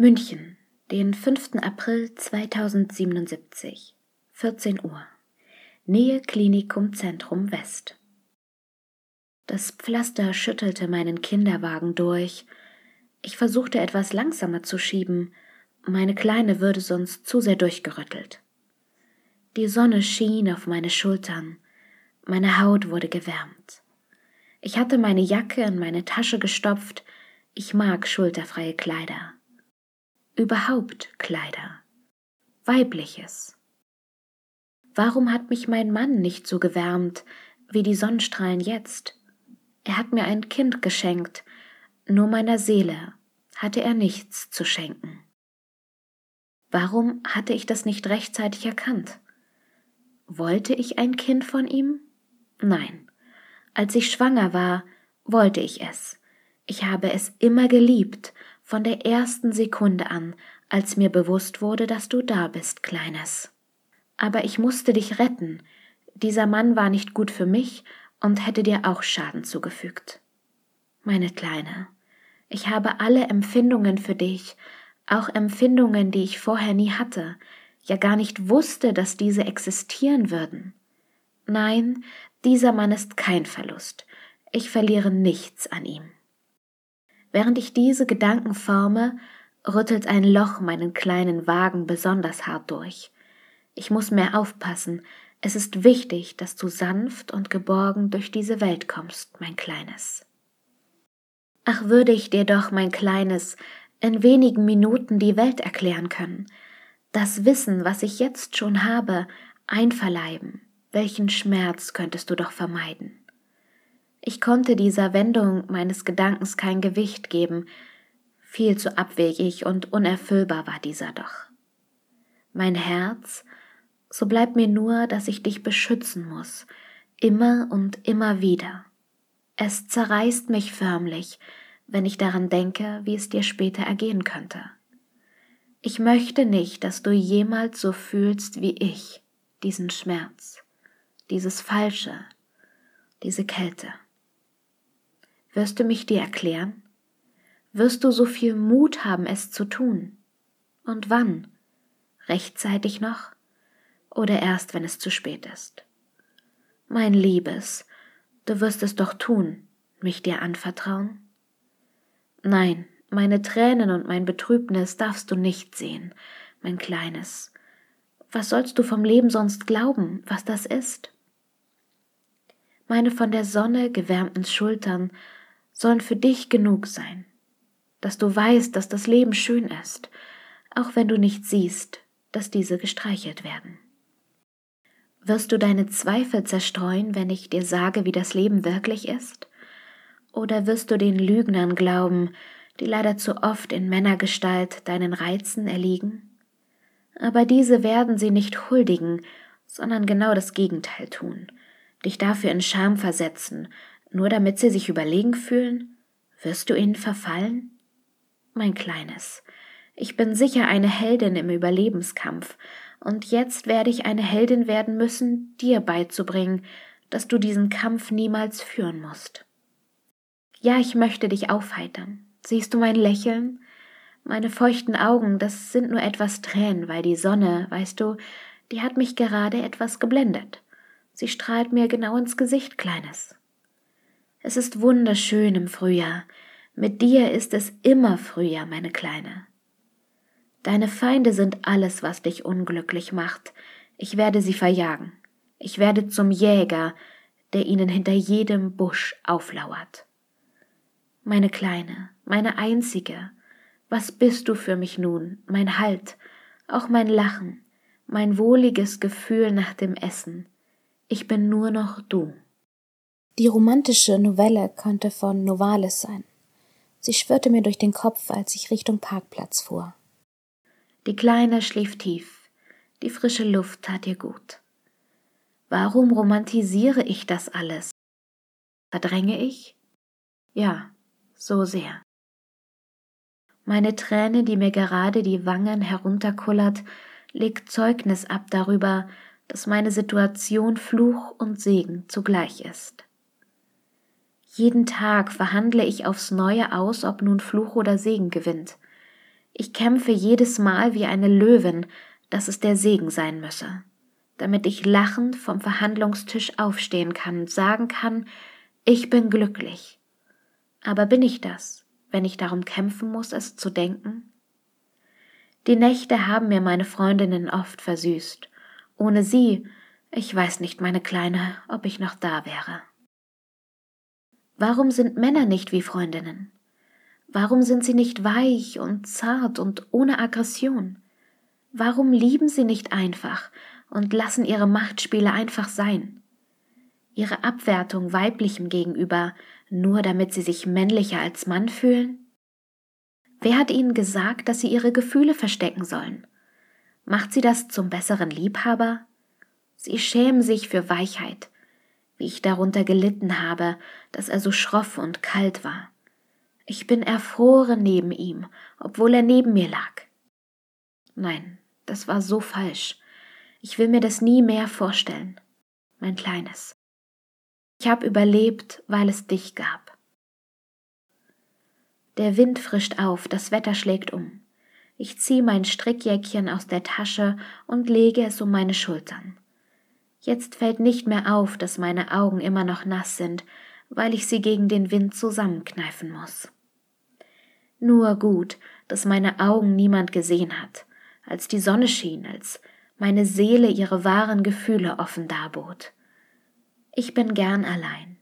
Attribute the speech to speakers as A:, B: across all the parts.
A: München, den 5. April 2077, 14 Uhr. Nähe Klinikum Zentrum West. Das Pflaster schüttelte meinen Kinderwagen durch. Ich versuchte etwas langsamer zu schieben, meine Kleine würde sonst zu sehr durchgerüttelt. Die Sonne schien auf meine Schultern, meine Haut wurde gewärmt. Ich hatte meine Jacke in meine Tasche gestopft, ich mag schulterfreie Kleider überhaupt Kleider. Weibliches. Warum hat mich mein Mann nicht so gewärmt wie die Sonnenstrahlen jetzt? Er hat mir ein Kind geschenkt, nur meiner Seele hatte er nichts zu schenken. Warum hatte ich das nicht rechtzeitig erkannt? Wollte ich ein Kind von ihm? Nein. Als ich schwanger war, wollte ich es. Ich habe es immer geliebt von der ersten Sekunde an, als mir bewusst wurde, dass du da bist, Kleines. Aber ich musste dich retten. Dieser Mann war nicht gut für mich und hätte dir auch Schaden zugefügt. Meine Kleine, ich habe alle Empfindungen für dich, auch Empfindungen, die ich vorher nie hatte, ja gar nicht wusste, dass diese existieren würden. Nein, dieser Mann ist kein Verlust. Ich verliere nichts an ihm. Während ich diese Gedanken forme, rüttelt ein Loch meinen kleinen Wagen besonders hart durch. Ich muss mehr aufpassen. Es ist wichtig, dass du sanft und geborgen durch diese Welt kommst, mein Kleines. Ach, würde ich dir doch, mein Kleines, in wenigen Minuten die Welt erklären können, das Wissen, was ich jetzt schon habe, einverleiben, welchen Schmerz könntest du doch vermeiden. Ich konnte dieser Wendung meines Gedankens kein Gewicht geben, viel zu abwegig und unerfüllbar war dieser doch. Mein Herz, so bleibt mir nur, dass ich dich beschützen muss, immer und immer wieder. Es zerreißt mich förmlich, wenn ich daran denke, wie es dir später ergehen könnte. Ich möchte nicht, dass du jemals so fühlst wie ich, diesen Schmerz, dieses Falsche, diese Kälte. Wirst du mich dir erklären? Wirst du so viel Mut haben, es zu tun? Und wann? Rechtzeitig noch? Oder erst, wenn es zu spät ist? Mein Liebes, du wirst es doch tun, mich dir anvertrauen? Nein, meine Tränen und mein Betrübnis darfst du nicht sehen, mein Kleines. Was sollst du vom Leben sonst glauben, was das ist? Meine von der Sonne gewärmten Schultern sollen für dich genug sein, dass du weißt, dass das Leben schön ist, auch wenn du nicht siehst, dass diese gestreichelt werden. Wirst du deine Zweifel zerstreuen, wenn ich dir sage, wie das Leben wirklich ist? Oder wirst du den Lügnern glauben, die leider zu oft in Männergestalt deinen Reizen erliegen? Aber diese werden sie nicht huldigen, sondern genau das Gegenteil tun, dich dafür in Scham versetzen nur damit sie sich überlegen fühlen? Wirst du ihnen verfallen? Mein Kleines, ich bin sicher eine Heldin im Überlebenskampf, und jetzt werde ich eine Heldin werden müssen, dir beizubringen, dass du diesen Kampf niemals führen musst. Ja, ich möchte dich aufheitern. Siehst du mein Lächeln? Meine feuchten Augen, das sind nur etwas Tränen, weil die Sonne, weißt du, die hat mich gerade etwas geblendet. Sie strahlt mir genau ins Gesicht, Kleines. Es ist wunderschön im Frühjahr. Mit dir ist es immer Frühjahr, meine Kleine. Deine Feinde sind alles, was dich unglücklich macht. Ich werde sie verjagen. Ich werde zum Jäger, der ihnen hinter jedem Busch auflauert. Meine Kleine, meine Einzige, was bist du für mich nun, mein Halt, auch mein Lachen, mein wohliges Gefühl nach dem Essen. Ich bin nur noch du. Die romantische Novelle könnte von Novalis sein. Sie schwirrte mir durch den Kopf, als ich Richtung Parkplatz fuhr. Die Kleine schlief tief. Die frische Luft tat ihr gut. Warum romantisiere ich das alles? Verdränge ich? Ja, so sehr. Meine Träne, die mir gerade die Wangen herunterkullert, legt Zeugnis ab darüber, dass meine Situation Fluch und Segen zugleich ist. Jeden Tag verhandle ich aufs Neue aus, ob nun Fluch oder Segen gewinnt. Ich kämpfe jedes Mal wie eine Löwin, dass es der Segen sein müsse, damit ich lachend vom Verhandlungstisch aufstehen kann und sagen kann, ich bin glücklich. Aber bin ich das, wenn ich darum kämpfen muss, es zu denken? Die Nächte haben mir meine Freundinnen oft versüßt. Ohne sie, ich weiß nicht, meine Kleine, ob ich noch da wäre. Warum sind Männer nicht wie Freundinnen? Warum sind sie nicht weich und zart und ohne Aggression? Warum lieben sie nicht einfach und lassen ihre Machtspiele einfach sein? Ihre Abwertung weiblichem gegenüber, nur damit sie sich männlicher als Mann fühlen? Wer hat ihnen gesagt, dass sie ihre Gefühle verstecken sollen? Macht sie das zum besseren Liebhaber? Sie schämen sich für Weichheit, wie ich darunter gelitten habe, dass er so schroff und kalt war. Ich bin erfroren neben ihm, obwohl er neben mir lag. Nein, das war so falsch. Ich will mir das nie mehr vorstellen, mein Kleines. Ich habe überlebt, weil es dich gab. Der Wind frischt auf, das Wetter schlägt um. Ich ziehe mein Strickjäckchen aus der Tasche und lege es um meine Schultern. Jetzt fällt nicht mehr auf, dass meine Augen immer noch nass sind, weil ich sie gegen den Wind zusammenkneifen muss. Nur gut, dass meine Augen niemand gesehen hat, als die Sonne schien, als meine Seele ihre wahren Gefühle offen darbot. Ich bin gern allein.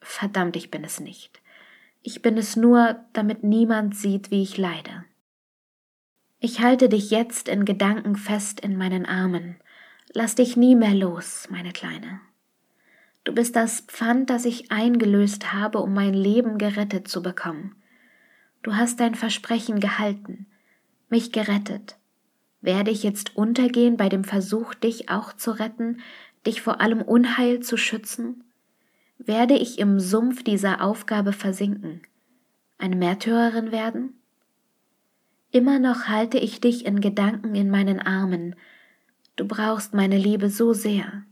A: Verdammt, ich bin es nicht. Ich bin es nur, damit niemand sieht, wie ich leide. Ich halte dich jetzt in Gedanken fest in meinen Armen, Lass dich nie mehr los, meine Kleine. Du bist das Pfand, das ich eingelöst habe, um mein Leben gerettet zu bekommen. Du hast dein Versprechen gehalten, mich gerettet. Werde ich jetzt untergehen bei dem Versuch, dich auch zu retten, dich vor allem Unheil zu schützen? Werde ich im Sumpf dieser Aufgabe versinken, eine Märtyrerin werden? Immer noch halte ich dich in Gedanken in meinen Armen, Du brauchst meine Liebe so sehr.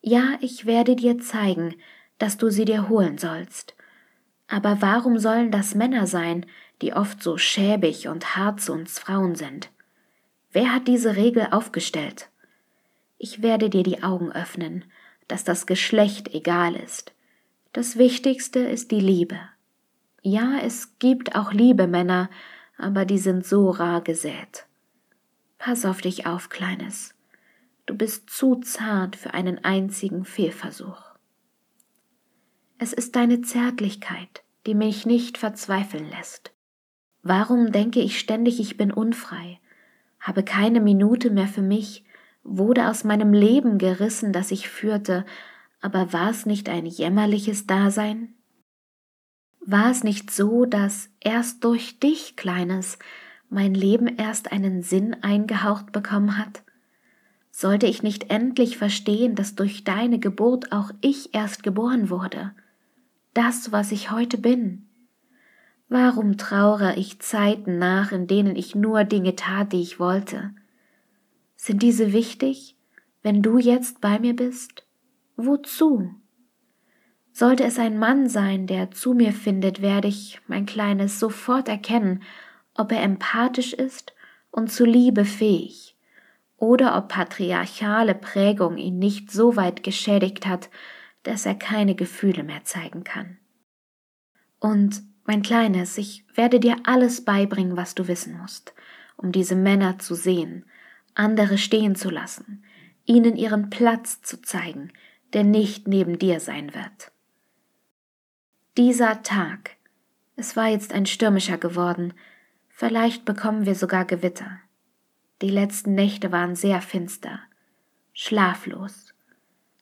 A: Ja, ich werde dir zeigen, dass du sie dir holen sollst. Aber warum sollen das Männer sein, die oft so schäbig und hart zu uns Frauen sind? Wer hat diese Regel aufgestellt? Ich werde dir die Augen öffnen, dass das Geschlecht egal ist. Das Wichtigste ist die Liebe. Ja, es gibt auch liebe Männer, aber die sind so rar gesät. Pass auf dich auf, Kleines. Du bist zu zart für einen einzigen Fehlversuch. Es ist deine Zärtlichkeit, die mich nicht verzweifeln lässt. Warum denke ich ständig, ich bin unfrei, habe keine Minute mehr für mich, wurde aus meinem Leben gerissen, das ich führte, aber war es nicht ein jämmerliches Dasein? War es nicht so, dass erst durch dich, Kleines, mein Leben erst einen Sinn eingehaucht bekommen hat? Sollte ich nicht endlich verstehen, dass durch deine Geburt auch ich erst geboren wurde? Das, was ich heute bin. Warum traure ich Zeiten nach, in denen ich nur Dinge tat, die ich wollte? Sind diese wichtig, wenn du jetzt bei mir bist? Wozu? Sollte es ein Mann sein, der zu mir findet, werde ich, mein Kleines, sofort erkennen, ob er empathisch ist und zu Liebe fähig, oder ob patriarchale Prägung ihn nicht so weit geschädigt hat, dass er keine Gefühle mehr zeigen kann. Und, mein Kleines, ich werde dir alles beibringen, was du wissen musst, um diese Männer zu sehen, andere stehen zu lassen, ihnen ihren Platz zu zeigen, der nicht neben dir sein wird. Dieser Tag, es war jetzt ein stürmischer geworden, Vielleicht bekommen wir sogar Gewitter. Die letzten Nächte waren sehr finster, schlaflos.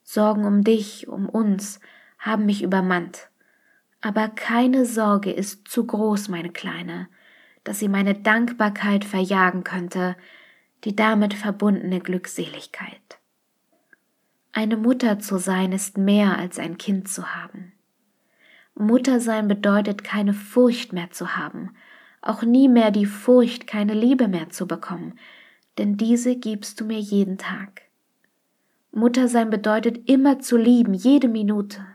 A: Sorgen um dich, um uns, haben mich übermannt. Aber keine Sorge ist zu groß, meine Kleine, dass sie meine Dankbarkeit verjagen könnte, die damit verbundene Glückseligkeit. Eine Mutter zu sein ist mehr als ein Kind zu haben. Mutter sein bedeutet keine Furcht mehr zu haben, auch nie mehr die Furcht, keine Liebe mehr zu bekommen, denn diese gibst du mir jeden Tag. Muttersein bedeutet immer zu lieben, jede Minute.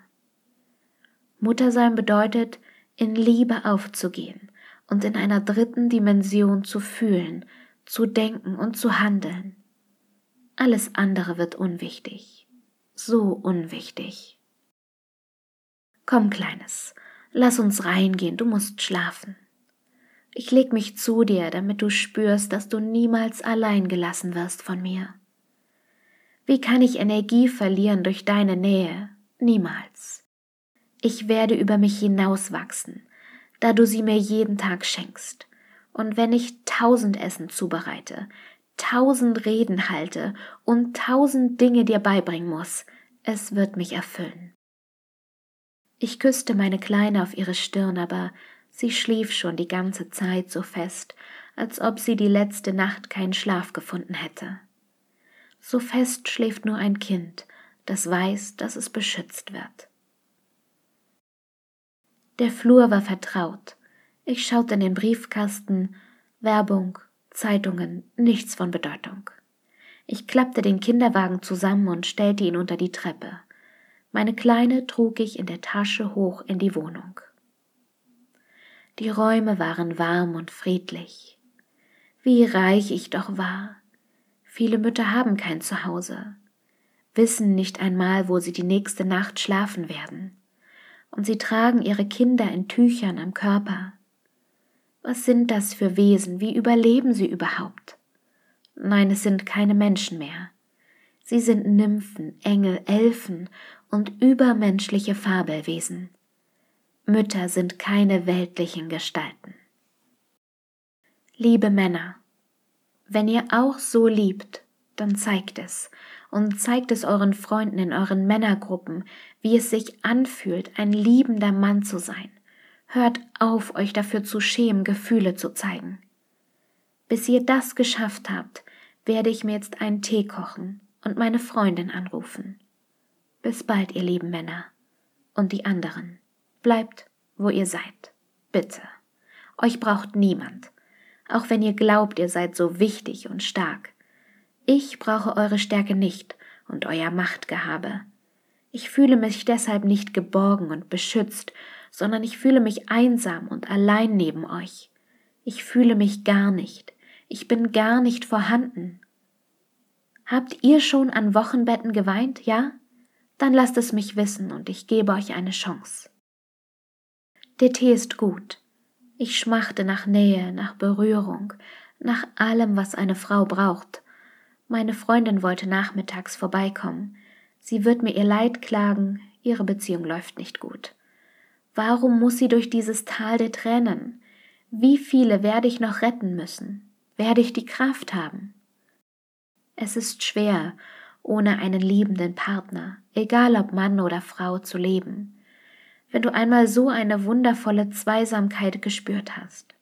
A: Muttersein bedeutet, in Liebe aufzugehen und in einer dritten Dimension zu fühlen, zu denken und zu handeln. Alles andere wird unwichtig, so unwichtig. Komm, Kleines, lass uns reingehen, du musst schlafen. Ich leg mich zu dir, damit du spürst, dass du niemals allein gelassen wirst von mir. Wie kann ich Energie verlieren durch deine Nähe? Niemals. Ich werde über mich hinauswachsen, da du sie mir jeden Tag schenkst. Und wenn ich tausend Essen zubereite, tausend Reden halte und tausend Dinge dir beibringen muss, es wird mich erfüllen. Ich küsste meine Kleine auf ihre Stirn, aber sie schlief schon die ganze Zeit so fest, als ob sie die letzte Nacht keinen Schlaf gefunden hätte. So fest schläft nur ein Kind, das weiß, dass es beschützt wird. Der Flur war vertraut. Ich schaute in den Briefkasten, Werbung, Zeitungen, nichts von Bedeutung. Ich klappte den Kinderwagen zusammen und stellte ihn unter die Treppe. Meine Kleine trug ich in der Tasche hoch in die Wohnung. Die Räume waren warm und friedlich. Wie reich ich doch war. Viele Mütter haben kein Zuhause, wissen nicht einmal, wo sie die nächste Nacht schlafen werden und sie tragen ihre Kinder in Tüchern am Körper. Was sind das für Wesen? Wie überleben sie überhaupt? Nein, es sind keine Menschen mehr. Sie sind Nymphen, Engel, Elfen und übermenschliche Fabelwesen. Mütter sind keine weltlichen Gestalten. Liebe Männer, wenn ihr auch so liebt, dann zeigt es und zeigt es euren Freunden in euren Männergruppen, wie es sich anfühlt, ein liebender Mann zu sein. Hört auf, euch dafür zu schämen, Gefühle zu zeigen. Bis ihr das geschafft habt, werde ich mir jetzt einen Tee kochen und meine Freundin anrufen. Bis bald, ihr lieben Männer. Und die anderen. Bleibt, wo ihr seid. Bitte. Euch braucht niemand. Auch wenn ihr glaubt, ihr seid so wichtig und stark. Ich brauche eure Stärke nicht und euer Machtgehabe. Ich fühle mich deshalb nicht geborgen und beschützt, sondern ich fühle mich einsam und allein neben euch. Ich fühle mich gar nicht. Ich bin gar nicht vorhanden. Habt ihr schon an Wochenbetten geweint, ja? Dann lasst es mich wissen und ich gebe euch eine Chance. Der Tee ist gut. Ich schmachte nach Nähe, nach Berührung, nach allem, was eine Frau braucht. Meine Freundin wollte nachmittags vorbeikommen. Sie wird mir ihr Leid klagen, ihre Beziehung läuft nicht gut. Warum muss sie durch dieses Tal der Tränen? Wie viele werde ich noch retten müssen? Werde ich die Kraft haben? Es ist schwer, ohne einen liebenden Partner, egal ob Mann oder Frau, zu leben, wenn du einmal so eine wundervolle Zweisamkeit gespürt hast.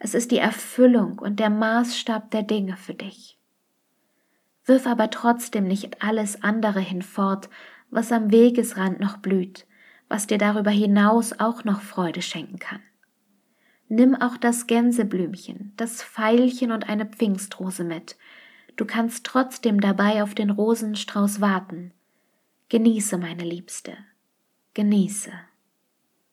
A: Es ist die Erfüllung und der Maßstab der Dinge für dich. Wirf aber trotzdem nicht alles andere hinfort, was am Wegesrand noch blüht, was dir darüber hinaus auch noch Freude schenken kann. Nimm auch das Gänseblümchen, das Veilchen und eine Pfingstrose mit. Du kannst trotzdem dabei auf den Rosenstrauß warten. Genieße, meine Liebste, genieße.